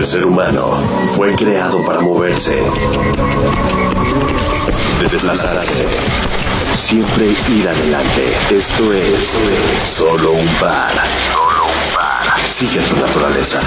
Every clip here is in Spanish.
El ser humano fue creado para moverse, desplazarse, siempre ir adelante. Esto es, solo un par. Solo un par. Sigue tu naturaleza.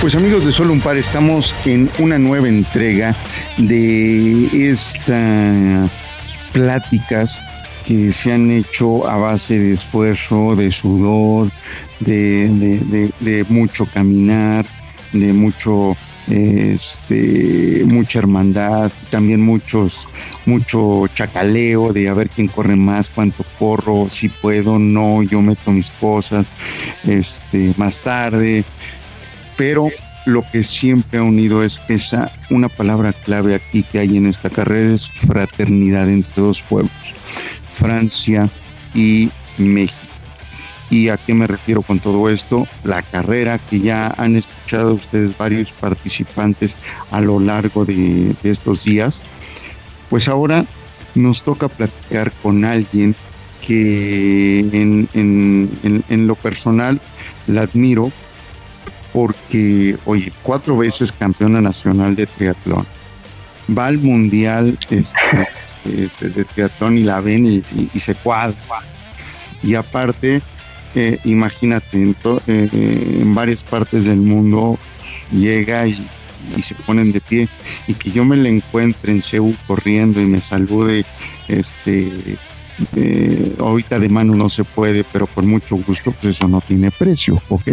Pues amigos de Solo un Par, estamos en una nueva entrega de estas pláticas que se han hecho a base de esfuerzo, de sudor, de, mucho caminar, de mucho este, mucha hermandad, también muchos, mucho chacaleo de a ver quién corre más, cuánto corro, si puedo, no, yo meto mis cosas, este, más tarde, pero lo que siempre ha unido es esa, una palabra clave aquí que hay en esta carrera es fraternidad entre dos pueblos, Francia y México. ¿Y a qué me refiero con todo esto? La carrera que ya han escuchado ustedes varios participantes a lo largo de, estos días, pues ahora nos toca platicar con alguien que en, en lo personal la admiro porque, oye, cuatro veces campeona nacional de triatlón, va al mundial este, este, de triatlón y la ven y, se cuadra. Y aparte, eh, imagínate, en, eh, en, varias partes del mundo llega y, se ponen de pie y que yo me la encuentre en Seúl corriendo y me salude, este, ahorita de mano no se puede, pero con mucho gusto, pues eso no tiene precio, ¿ok?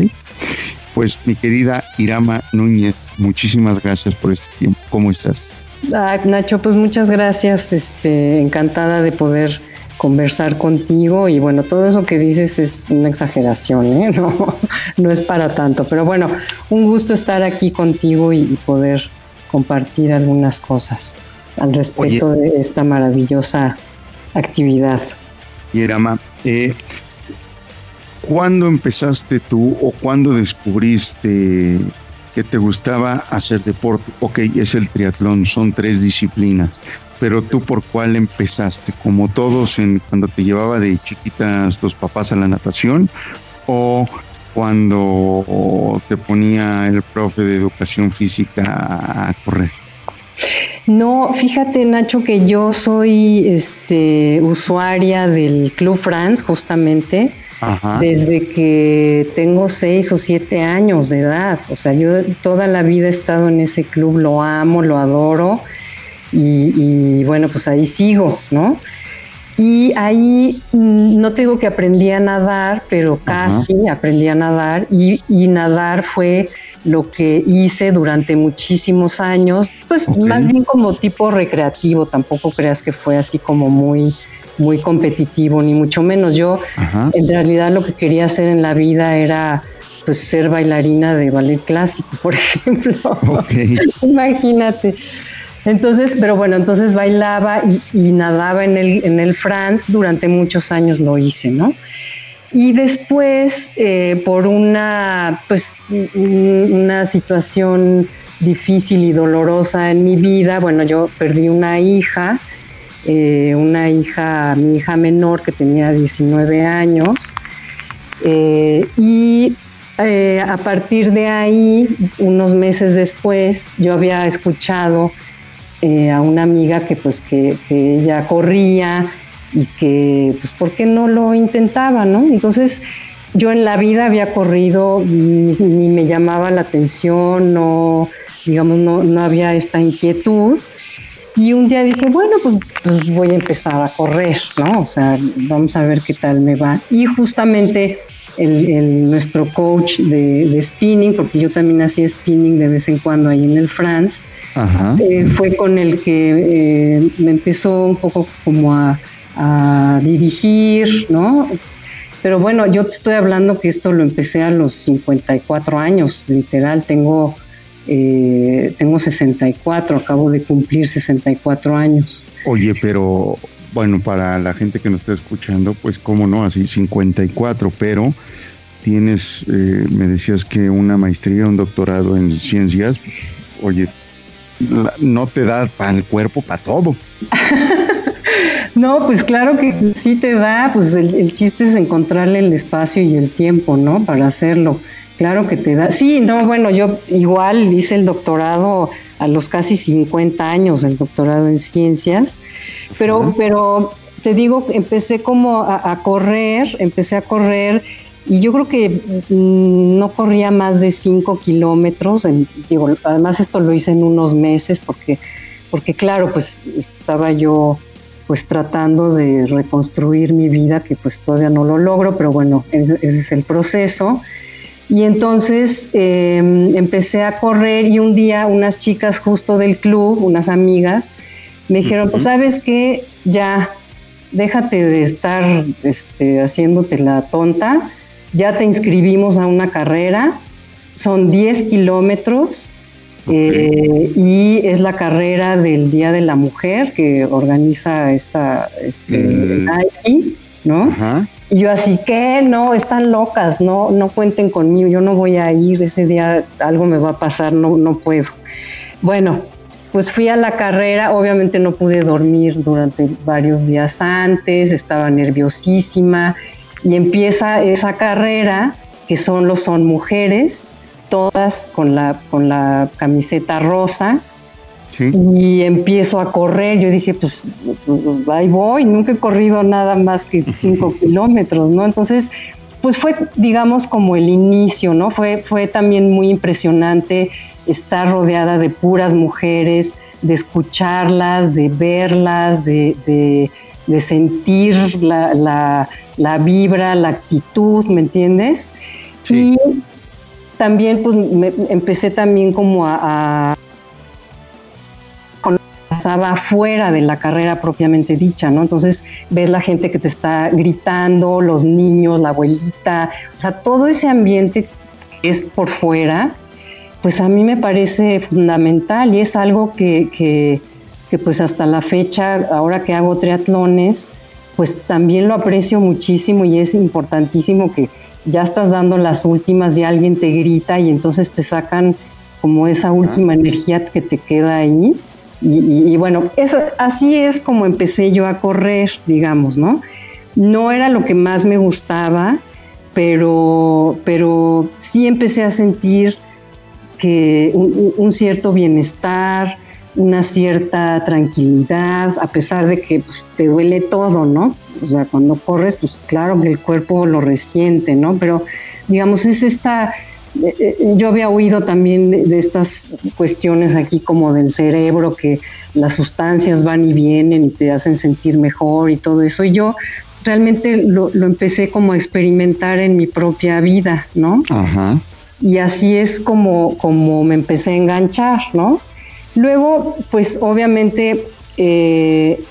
Pues mi querida Irama Núñez, muchísimas gracias por este tiempo. ¿Cómo estás? Ah, Nacho, pues muchas gracias. Este, encantada de poder conversar contigo y bueno, todo eso que dices es una exageración, ¿eh? no, no es para tanto, pero bueno, un gusto estar aquí contigo y, poder compartir algunas cosas al respecto de esta maravillosa actividad. Irama, eh, ¿Cuándo empezaste tú o cuándo descubriste que te gustaba hacer deporte? Ok, es el triatlón, son tres disciplinas, pero tú por cuál empezaste? Como todos en cuando te llevaba de chiquitas tus papás a la natación o cuando te ponía el profe de educación física a correr. No, fíjate Nacho que yo soy este usuaria del Club France justamente desde que tengo seis o siete años de edad. O sea, yo toda la vida he estado en ese club, lo amo, lo adoro y, bueno, pues ahí sigo, ¿no? Y ahí mm, no tengo que aprendí a nadar, pero casi aprendí a nadar y, nadar fue lo que hice durante muchísimos años, pues más bien como tipo recreativo, tampoco creas que fue así como muy muy competitivo, ni mucho menos. Yo en realidad lo que quería hacer en la vida era pues ser bailarina de ballet clásico, por ejemplo. Imagínate. Entonces, pero bueno, entonces bailaba y, nadaba en el, en el France, durante muchos años lo hice, ¿no? Y después, eh, por una, pues, una situación difícil y dolorosa en mi vida, bueno, yo perdí una hija, eh, una hija, mi hija menor que tenía 19 años. Eh, y eh, a partir de ahí, unos meses después, yo había escuchado a una amiga que pues que, ella corría y que pues por qué no lo intentaba, ¿no? Entonces yo en la vida había corrido, ni, ni me llamaba la atención, no, digamos, no, no había esta inquietud. Y un día dije, bueno, pues, pues, voy a empezar a correr, ¿no? O sea, vamos a ver qué tal me va. Y justamente el, nuestro coach de, spinning, porque yo también hacía spinning de vez en cuando ahí en el France, eh, fue con el que eh, me empezó un poco como a, a dirigir, ¿no? Pero bueno, yo te estoy hablando que esto lo empecé a los 54 años, literal, tengo eh, tengo 64, acabo de cumplir 64 años. Oye, pero bueno, para la gente que nos está escuchando, pues cómo no, así 54, pero tienes, eh, me decías que una maestría, un doctorado en ciencias, pues, oye, no te da para el cuerpo, para todo. no, pues claro que sí te da, pues el, chiste es encontrarle el espacio y el tiempo, ¿no? Para hacerlo. Claro que te da. Sí, no, bueno, yo igual hice el doctorado a los casi 50 años, el doctorado en ciencias, pero, pero te digo, empecé como a, correr, empecé a correr y yo creo que mm, no corría más de 5 kilómetros. digo, además esto lo hice en unos meses porque, porque claro, pues estaba yo pues tratando de reconstruir mi vida, que pues todavía no lo logro, pero bueno, ese, es el proceso. Y entonces em, empecé a correr y un día unas chicas justo del club, unas amigas, me dijeron, pues sabes que ya, déjate de estar este, haciéndote la tonta, ya te inscribimos a una carrera, son 10 kilómetros eh, y es la carrera del Día de la Mujer que organiza esta este, mm. ¿no? Y yo así que no, están locas, no, no cuenten conmigo, yo no voy a ir, ese día algo me va a pasar, no, no puedo. Bueno, pues fui a la carrera, obviamente no pude dormir durante varios días antes, estaba nerviosísima y empieza esa carrera que solo son mujeres, todas con la, con la camiseta rosa. Y empiezo a correr. Yo dije, pues, pues, ahí voy. Nunca he corrido nada más que cinco kilómetros, ¿no? Entonces, pues fue, digamos, como el inicio, ¿no? Fue, fue también muy impresionante estar rodeada de puras mujeres, de escucharlas, de verlas, de, sentir la, vibra, la actitud, ¿me entiendes? Y también pues me, empecé también como a, a estaba fuera de la carrera propiamente dicha, ¿no? Entonces ves la gente que te está gritando, los niños, la abuelita, o sea, todo ese ambiente es por fuera, pues a mí me parece fundamental y es algo que, que, pues hasta la fecha, ahora que hago triatlones, pues también lo aprecio muchísimo y es importantísimo que ya estás dando las últimas y alguien te grita y entonces te sacan como esa última energía que te queda ahí. Y, bueno, eso, así es como empecé yo a correr, digamos, ¿no? No era lo que más me gustaba, pero, pero sí empecé a sentir que un, cierto bienestar, una cierta tranquilidad, a pesar de que pues, te duele todo, ¿no? O sea, cuando corres, pues claro que el cuerpo lo resiente, ¿no? Pero digamos, es esta, yo había oído también de, estas cuestiones aquí como del cerebro, que las sustancias van y vienen y te hacen sentir mejor y todo eso. Y yo realmente lo, lo empecé como a experimentar en mi propia vida, ¿no? Ajá y así es como, como me empecé a enganchar, ¿no? Luego, pues obviamente, eh,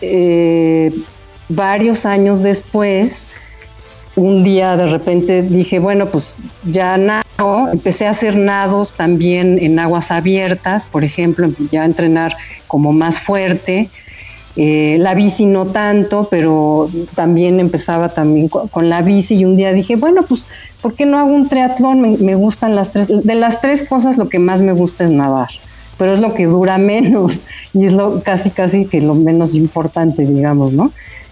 eh, varios años después, un día de repente dije, bueno, pues ya nado, empecé a hacer nados también en aguas abiertas, por ejemplo, ya entrenar como más fuerte. Eh, la bici no tanto, pero también empezaba también con, la bici y un día dije, bueno, pues, ¿por qué no hago un triatlón? Me, gustan las tres, de las tres cosas lo que más me gusta es nadar, pero es lo que dura menos y es lo casi, casi que lo menos importante, digamos, ¿no?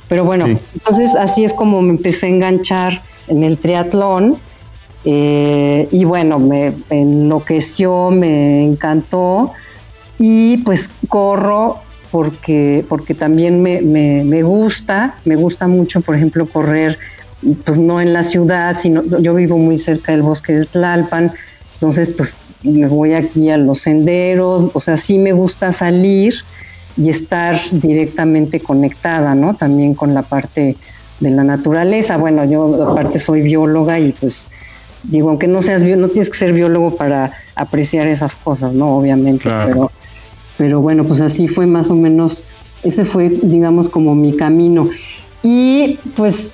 Pero bueno, entonces así es como me empecé a enganchar en el triatlón eh, y bueno, me enloqueció, me encantó y pues corro porque, porque también me, me, gusta, me gusta mucho, por ejemplo, correr, pues no en la ciudad, sino yo vivo muy cerca del bosque de Tlalpan, entonces pues me voy aquí a los senderos, o sea, sí me gusta salir y estar directamente conectada, ¿no? También con la parte de la naturaleza. Bueno, yo aparte soy bióloga y pues digo, aunque no seas no tienes que ser biólogo para apreciar esas cosas, ¿no? Obviamente, pero pero bueno, pues así fue más o menos, ese fue, digamos, como mi camino. Y pues,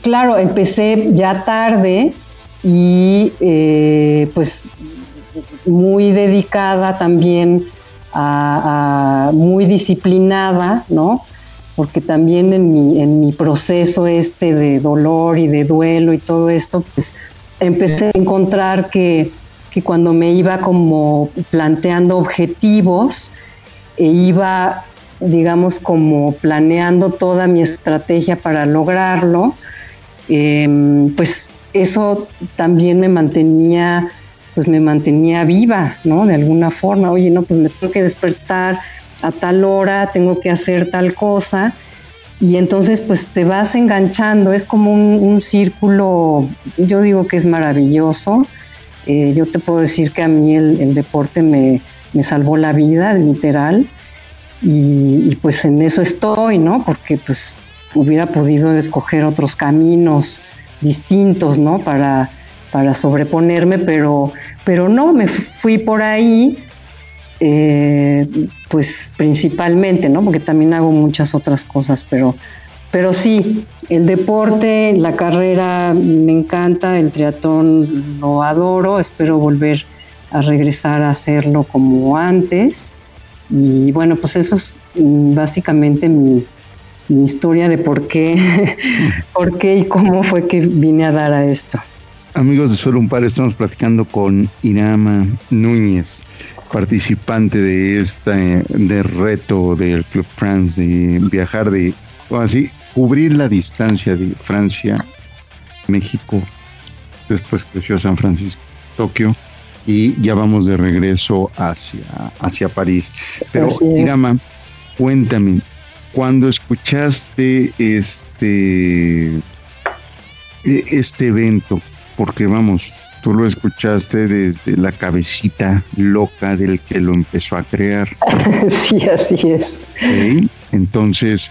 claro, empecé ya tarde y eh, pues muy dedicada también, muy disciplinada, ¿no? porque también en mi, en mi proceso este de dolor y de duelo y todo esto, pues empecé a encontrar que, que cuando me iba como planteando objetivos e iba, digamos, como planeando toda mi estrategia para lograrlo, em, pues eso también me mantenía pues me mantenía viva, ¿no? De alguna forma, oye, no, pues me tengo que despertar a tal hora, tengo que hacer tal cosa, y entonces pues te vas enganchando, es como un, círculo, yo digo que es maravilloso, eh, yo te puedo decir que a mí el, deporte me, salvó la vida, literal, y, y, pues en eso estoy, ¿no? Porque pues hubiera podido escoger otros caminos distintos, ¿no? Para para sobreponerme, pero, pero no, me fui por ahí, eh, pues principalmente, ¿no? Porque también hago muchas otras cosas, pero, pero sí, el deporte, la carrera me encanta, el triatlón lo adoro, espero volver a regresar a hacerlo como antes. Y bueno, pues eso es básicamente mi, mi historia de por qué, por qué y cómo fue que vine a dar a esto. Amigos de Solo un Par, estamos platicando con Irama Núñez, participante de este de reto del Club France de viajar de, o así, cubrir la distancia de Francia, México, después creció San Francisco, Tokio, y ya vamos de regreso hacia, hacia París. Pero Irama, cuéntame, cuando escuchaste este, e, este evento, porque vamos, tú lo escuchaste desde la cabecita loca del que lo empezó a crear. sí, así es. Entonces,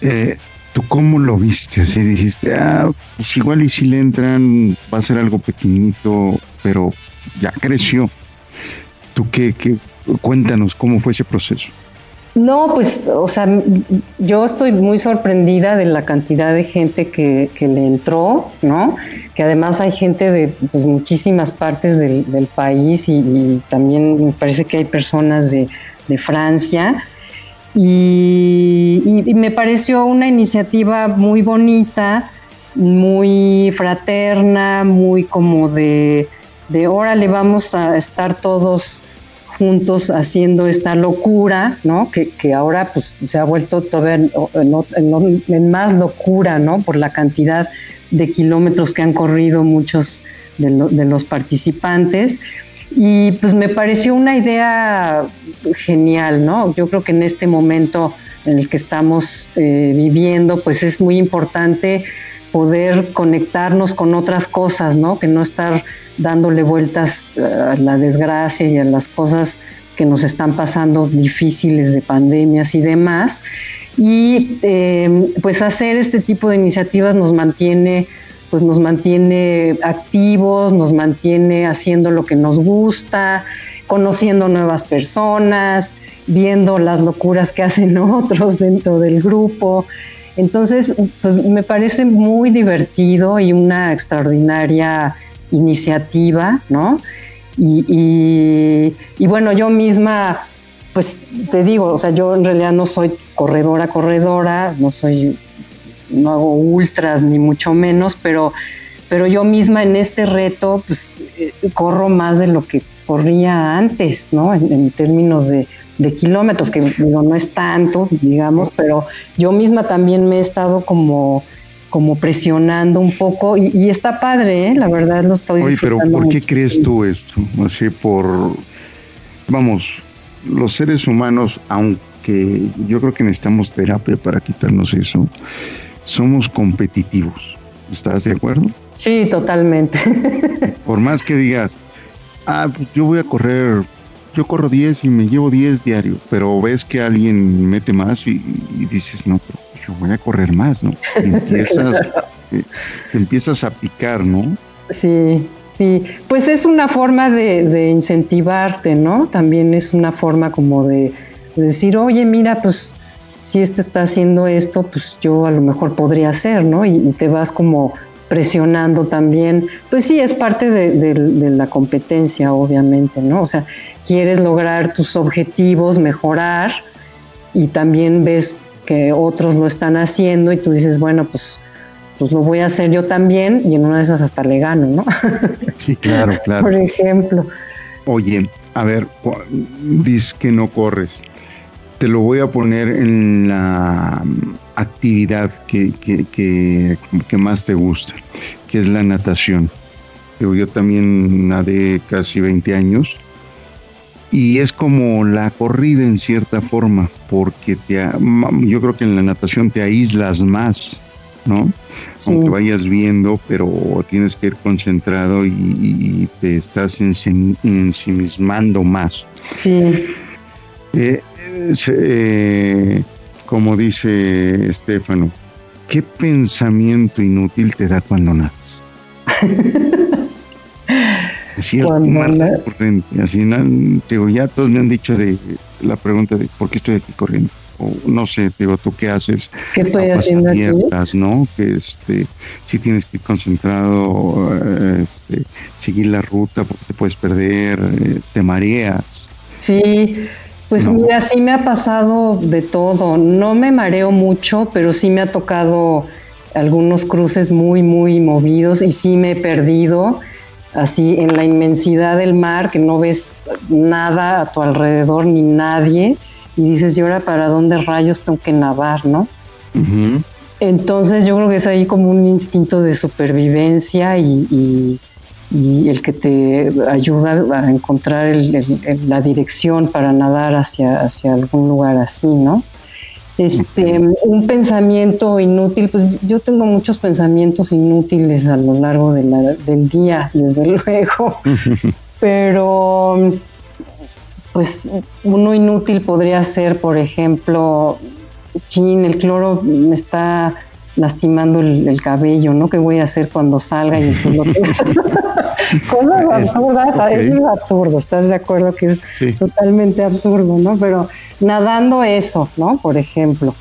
eh, ¿tú cómo lo viste? Así dijiste, ah, pues igual y si le entran, va a ser algo pequeñito, pero ya creció. ¿Tú qué, qué? Cuéntanos cómo fue ese proceso. No, pues, o sea, yo estoy muy sorprendida de la cantidad de gente que, le entró, ¿no? Que además hay gente de pues, muchísimas partes del, país y, también me parece que hay personas de, Francia. Y, me pareció una iniciativa muy bonita, muy fraterna, muy como de, de órale, vamos a estar todos juntos haciendo esta locura, ¿no? Que, ahora pues se ha vuelto todavía en, más locura, ¿no? Por la cantidad de kilómetros que han corrido muchos de, los participantes. Y pues me pareció una idea genial, ¿no? Yo creo que en este momento en el que estamos eh, viviendo, pues es muy importante poder conectarnos con otras cosas, ¿no? Que no estar dándole vueltas a la desgracia y a las cosas que nos están pasando difíciles de pandemias y demás. Y em, pues hacer este tipo de iniciativas nos mantiene, pues nos mantiene activos, nos mantiene haciendo lo que nos gusta, conociendo nuevas personas, viendo las locuras que hacen otros dentro del grupo. Entonces, pues me parece muy divertido y una extraordinaria iniciativa, ¿no? Y, bueno, yo misma, pues te digo, o sea, yo en realidad no soy corredora, corredora, no soy, no hago ultras ni mucho menos, pero, pero yo misma en este reto, pues eh, corro más de lo que corría antes, ¿no? En, términos de, de, kilómetros, que digo, no es tanto, digamos, pero yo misma también me he estado como como presionando un poco y, está padre, ¿eh? la verdad lo estoy Oye, pero ¿por qué crees tú esto? Así por, vamos, los seres humanos, aunque yo creo que necesitamos terapia para quitarnos eso, somos competitivos. ¿Estás de acuerdo? Sí, totalmente. Por más que digas, ah, pues yo voy a correr, yo corro 10 y me llevo 10 diarios, pero ves que alguien mete más y, y dices, no, pero yo voy a correr más, ¿no? Y empiezas, eh, empiezas a picar, ¿no? Sí, sí. Pues es una forma de, incentivarte, ¿no? También es una forma como de, decir, oye, mira, pues si este está haciendo esto, pues yo a lo mejor podría hacer, ¿no? Y, te vas como presionando también. Pues sí, es parte de, de, la competencia, obviamente, ¿no? O sea, quieres lograr tus objetivos, mejorar y también ves que otros lo están haciendo y tú dices, bueno, pues, pues lo voy a hacer yo también y en una de esas hasta le gano, ¿no? Sí, claro, claro. Por ejemplo. Oye, a ver, dices que no corres. Te lo voy a poner en la actividad que, que, que, más te gusta, que es la natación. Yo también nadé casi 20 años y es como la corrida en cierta forma, porque te, yo creo que en la natación te aíslas más, ¿no? Aunque vayas viendo, pero tienes que ir concentrado y, te estás ensimismando más. Sí. Eh, eh, como dice Estefano, ¿qué pensamiento inútil te da cuando nadas? Así más recurrente. Así, digo, ya todos me han dicho de la pregunta de por qué estoy aquí corriendo. O no sé, digo, tú qué haces. ¿Qué estoy haciendo abiertas, ¿no? Que este, si tienes que ir concentrado, este, seguir la ruta porque te puedes perder, eh, te mareas. Sí, pues mira, sí me ha pasado de todo. No me mareo mucho, pero sí me ha tocado algunos cruces muy, muy movidos y sí me he perdido así en la inmensidad del mar, que no ves nada a tu alrededor ni nadie, y dices, ¿y ahora para dónde rayos tengo que nadar, no? Entonces yo creo que es ahí como un instinto de supervivencia y, el que te ayuda a encontrar la dirección para nadar hacia, hacia algún lugar así, ¿no? Este, un pensamiento inútil, pues yo tengo muchos pensamientos inútiles a lo largo del día, desde luego, pero pues uno inútil podría ser, por ejemplo, chin, el cloro me está lastimando el, cabello, ¿no? ¿Qué voy a hacer cuando salga y el cloro? Cosas absurdas, es absurdo, ¿estás de acuerdo que es totalmente absurdo, ¿no? Pero nadando eso, ¿no? Por ejemplo.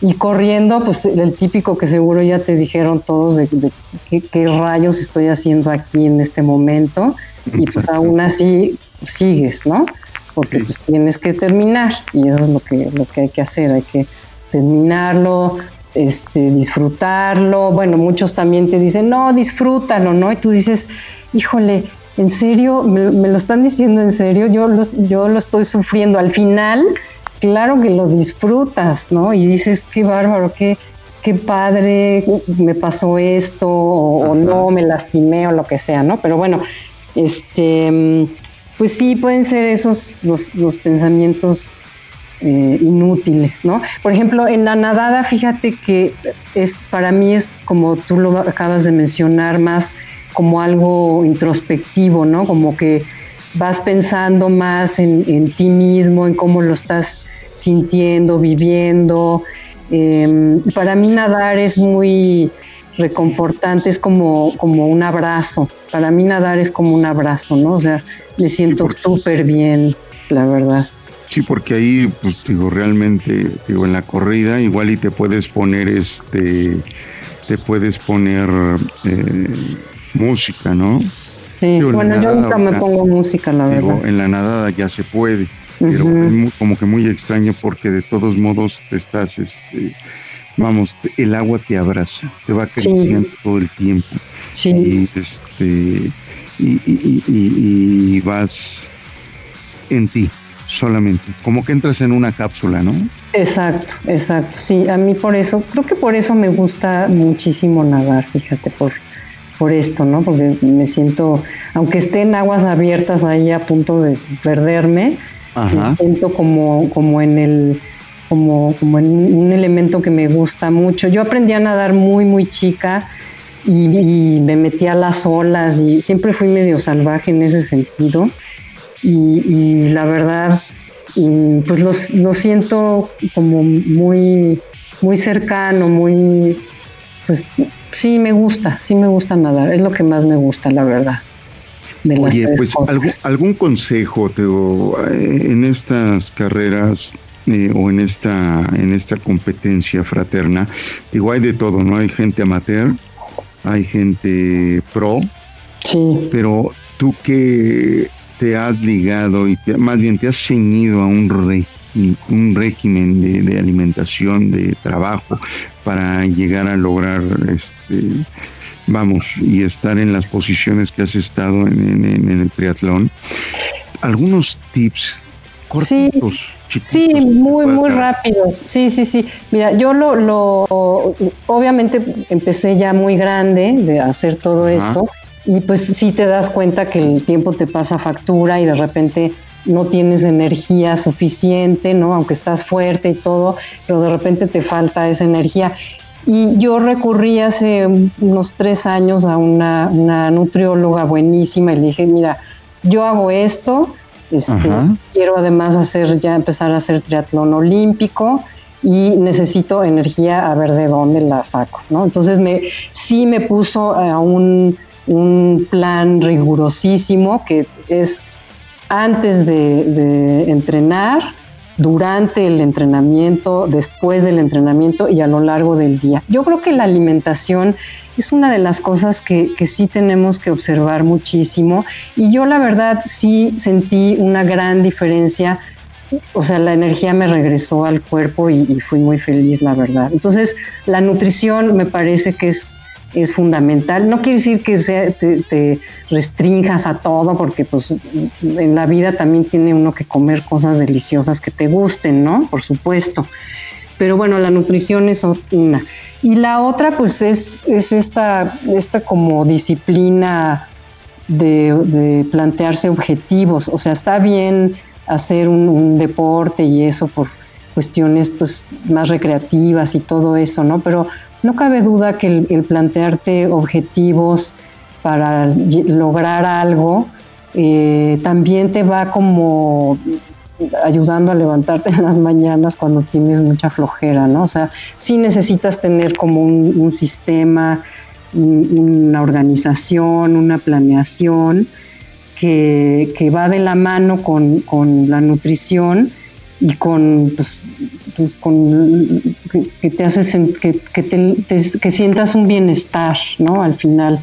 Y corriendo, pues el típico que seguro ya te dijeron todos de, qué, rayos estoy haciendo aquí en este momento. Y pues aún así sigues, ¿no? Porque pues tienes que terminar y eso es lo que, lo que hay que hacer, hay que terminarlo, este, disfrutarlo. Bueno, muchos también te dicen, no, disfrútalo, ¿no? Y tú dices, híjole, en serio, me, lo están diciendo en serio, yo lo, yo lo estoy sufriendo. Al final, claro que lo disfrutas, ¿no? Y dices, qué bárbaro, qué, qué padre, me pasó esto, o, no, me lastimé, o lo que sea, ¿no? Pero bueno, este, pues sí, pueden ser esos los, pensamientos eh, inútiles, ¿no? Por ejemplo, en la nadada, fíjate que es para mí es como tú lo acabas de mencionar, más como algo introspectivo, ¿no? Como que vas pensando más en, ti mismo, en cómo lo estás sintiendo, viviendo. Em, para mí nadar es muy reconfortante, es como, como un abrazo. Para mí nadar es como un abrazo, ¿no? O sea, me siento súper bien, la verdad. Sí, porque ahí, pues digo, realmente, digo, en la corrida igual y te puedes poner este, te puedes poner eh, música, ¿no? Sí, bueno, yo nunca me pongo música, la verdad. En la nadada ya se puede, pero es como que muy extraño porque de todos modos te estás, este, vamos, el agua te abraza, te va creciendo todo el tiempo. Sí. Y, este, y, vas en ti solamente, como que entras en una cápsula, ¿no? Exacto, exacto. Sí, a mí por eso, creo que por eso me gusta muchísimo nadar, fíjate, por por esto, ¿no? Porque me siento, aunque esté en aguas abiertas ahí a punto de perderme, me siento como, como en el, como, como en un elemento que me gusta mucho. Yo aprendí a nadar muy, muy chica y, me metí a las olas y siempre fui medio salvaje en ese sentido. Y, la verdad, pues lo, siento como muy, muy cercano, muy, pues sí me gusta, sí me gusta nadar, es lo que más me gusta, la verdad. Oye, pues algún, consejo eh, en estas carreras eh, o en esta en esta competencia fraterna, digo hay de todo, no hay gente amateur, hay gente pro, sí. pero tú que te has ligado y más bien te has ceñido a un un régimen de, alimentación, de trabajo, para llegar a lograr, este, vamos, y estar en las posiciones que has estado en, el triatlón. Algunos tips cortitos. Sí, muy, muy rápidos. Sí, sí, sí. Mira, yo lo, lo, obviamente empecé ya muy grande de hacer todo esto y pues sí te das cuenta que el tiempo te pasa factura y de repente no tienes energía suficiente, ¿no? Aunque estás fuerte y todo, pero de repente te falta esa energía. Y yo recurrí hace unos tres años a una, nutrióloga buenísima y le dije, mira, yo hago esto, este, quiero además hacer, ya empezar a hacer triatlón olímpico y necesito energía a ver de dónde la saco, ¿no? Entonces me, sí me puso a un, un plan rigurosísimo que es antes de, entrenar, durante el entrenamiento, después del entrenamiento y a lo largo del día. Yo creo que la alimentación es una de las cosas que, sí tenemos que observar muchísimo y yo la verdad sí sentí una gran diferencia. O sea, la energía me regresó al cuerpo y fui muy feliz, la verdad. Entonces, la nutrición me parece que es es fundamental. No quiere decir que te, restringas a todo, porque pues en la vida también tiene uno que comer cosas deliciosas que te gusten, ¿no? Por supuesto. Pero bueno, la nutrición es una. Y la otra, pues, es, es esta, esta como disciplina de, plantearse objetivos. O sea, está bien hacer un, un deporte y eso por cuestiones pues, más recreativas y todo eso, ¿no? Pero no cabe duda que el, plantearte objetivos para lograr algo eh, también te va como ayudando a levantarte en las mañanas cuando tienes mucha flojera, ¿no? O sea, sí necesitas tener como un, sistema, una organización, una planeación que, va de la mano con, con la nutrición y con, pues, pues con que, te haces que, que, te, que sientas un bienestar, ¿no? Al final,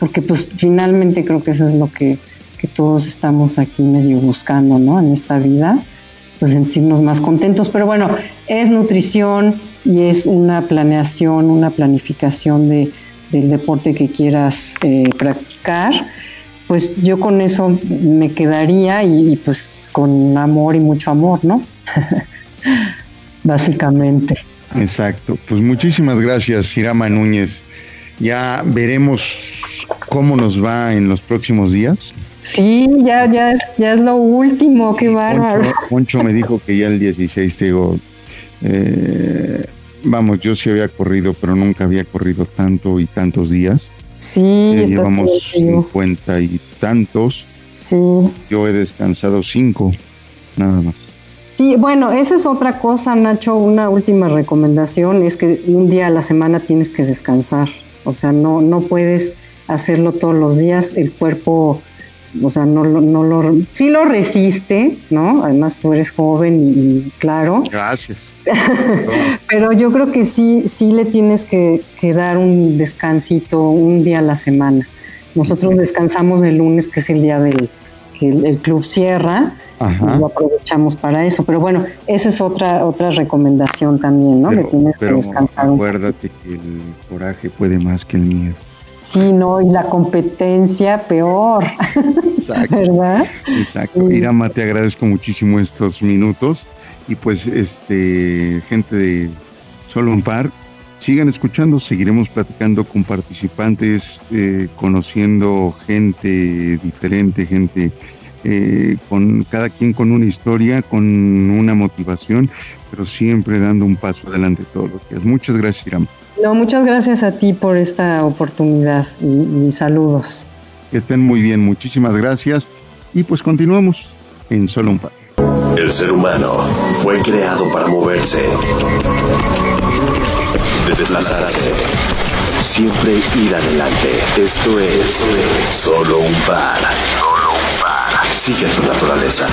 porque pues finalmente creo que eso es lo que, que todos estamos aquí medio buscando, ¿no? En esta vida, pues sentirnos más contentos. Pero bueno, es nutrición y es una planeación, una planificación de, del deporte que quieras eh, practicar pues yo con eso me quedaría y, pues con amor y mucho amor, ¿no? Básicamente. Exacto. Pues muchísimas gracias, Irama Núñez. Ya veremos cómo nos va en los próximos días. Sí, ya, ya, es, ya es lo último, qué bárbaro. Poncho, me dijo que ya el 16, te digo, eh, vamos, yo sí había corrido, pero nunca había corrido tanto y tantos días. Sí, llevamos cincuenta y tantos. Sí. Yo he descansado cinco, nada más. Sí, bueno, esa es otra cosa, Nacho. Una última recomendación es que un día a la semana tienes que descansar. O sea, no, no puedes hacerlo todos los días. El cuerpo o sea, no, no lo, sí lo resiste, ¿no? Además tú eres joven y, claro. Gracias. Pero yo creo que sí, sí le tienes que, dar un descansito un día a la semana. Nosotros descansamos el lunes, que es el día del que el, club cierra, y lo aprovechamos para eso. Pero bueno, esa es otra otra recomendación también, ¿no? que tienes que descansar. Acuérdate que el coraje puede más que el miedo. Sí, no, y la competencia peor. Exacto. ¿Verdad? Exacto. Irama, te agradezco muchísimo estos minutos. Y pues, este, gente de Solo un Par, sigan escuchando, seguiremos platicando con participantes, eh, conociendo gente diferente, gente eh, con cada quien con una historia, con una motivación, pero siempre dando un paso adelante todos los días. Muchas gracias, Irama. No, muchas gracias a ti por esta oportunidad y, saludos. Que estén muy bien, muchísimas gracias. Y pues continuamos en solo un par. El ser humano fue creado para moverse, desplazarse, siempre ir adelante. Esto es solo un par. Solo un par. Sigue tu naturaleza.